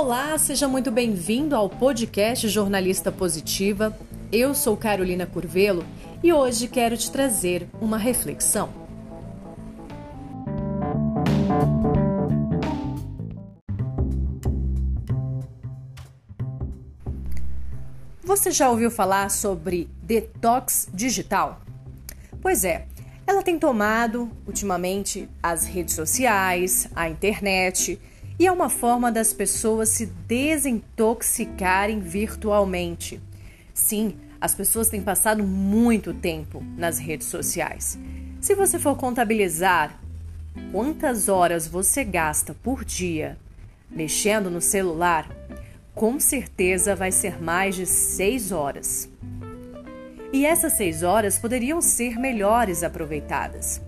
Olá, seja muito bem-vindo ao podcast Jornalista Positiva. Eu sou Carolina Curvelo e hoje quero te trazer uma reflexão. Você já ouviu falar sobre detox digital? Pois é, ela tem tomado ultimamente as redes sociais, a internet e é uma forma das pessoas se desintoxicarem virtualmente. Sim, as pessoas têm passado muito tempo nas redes sociais. Se você for contabilizar quantas horas você gasta por dia mexendo no celular, com certeza vai ser mais de seis horas. E essas seis horas poderiam ser melhores aproveitadas.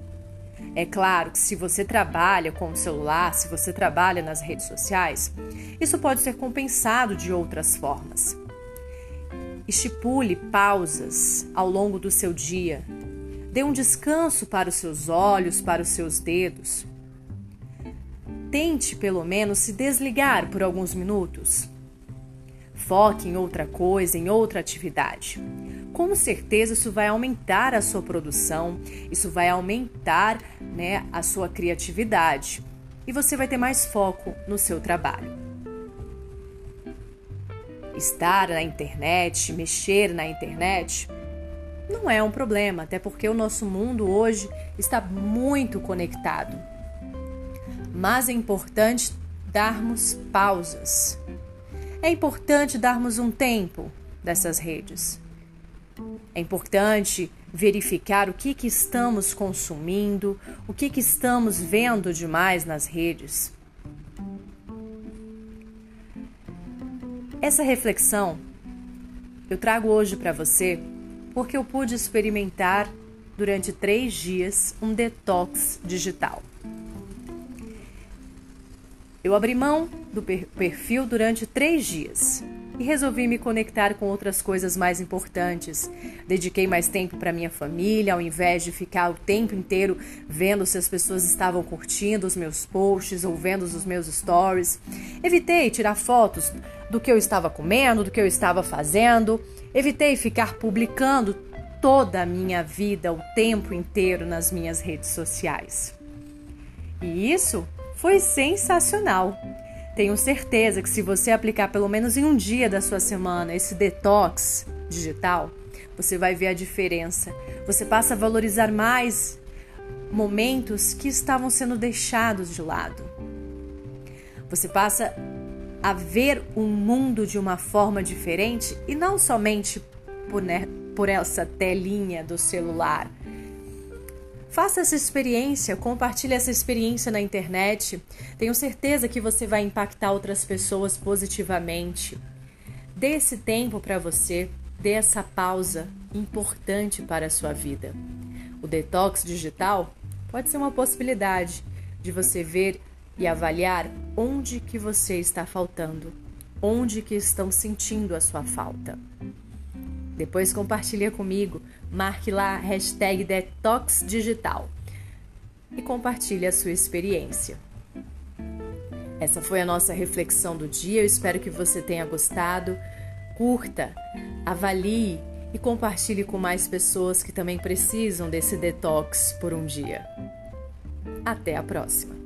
É claro que se você trabalha com o celular, se você trabalha nas redes sociais, isso pode ser compensado de outras formas. Estipule pausas ao longo do seu dia. Dê um descanso para os seus olhos, para os seus dedos. Tente, pelo menos, se desligar por alguns minutos. Foque em outra coisa, em outra atividade com certeza isso vai aumentar a sua produção, isso vai aumentar né, a sua criatividade e você vai ter mais foco no seu trabalho. Estar na internet, mexer na internet, não é um problema, até porque o nosso mundo hoje está muito conectado. Mas é importante darmos pausas. É importante darmos um tempo dessas redes. É importante verificar o que, que estamos consumindo, o que, que estamos vendo demais nas redes. Essa reflexão eu trago hoje para você porque eu pude experimentar durante três dias um detox digital. Eu abri mão do perfil durante três dias e resolvi me conectar com outras coisas mais importantes. Dediquei mais tempo para minha família, ao invés de ficar o tempo inteiro vendo se as pessoas estavam curtindo os meus posts ou vendo os meus stories. Evitei tirar fotos do que eu estava comendo, do que eu estava fazendo. Evitei ficar publicando toda a minha vida o tempo inteiro nas minhas redes sociais. E isso foi sensacional. Tenho certeza que se você aplicar pelo menos em um dia da sua semana esse detox digital, você vai ver a diferença. Você passa a valorizar mais momentos que estavam sendo deixados de lado. Você passa a ver o mundo de uma forma diferente e não somente por, por essa telinha do celular, Faça essa experiência, compartilhe essa experiência na internet. Tenho certeza que você vai impactar outras pessoas positivamente. Dê esse tempo para você, dê essa pausa importante para a sua vida. O detox digital pode ser uma possibilidade de você ver e avaliar onde que você está faltando, onde que estão sentindo a sua falta. Depois compartilha comigo, marque lá hashtag Detox Digital e compartilhe a sua experiência. Essa foi a nossa reflexão do dia. Eu espero que você tenha gostado. Curta, avalie e compartilhe com mais pessoas que também precisam desse detox por um dia. Até a próxima!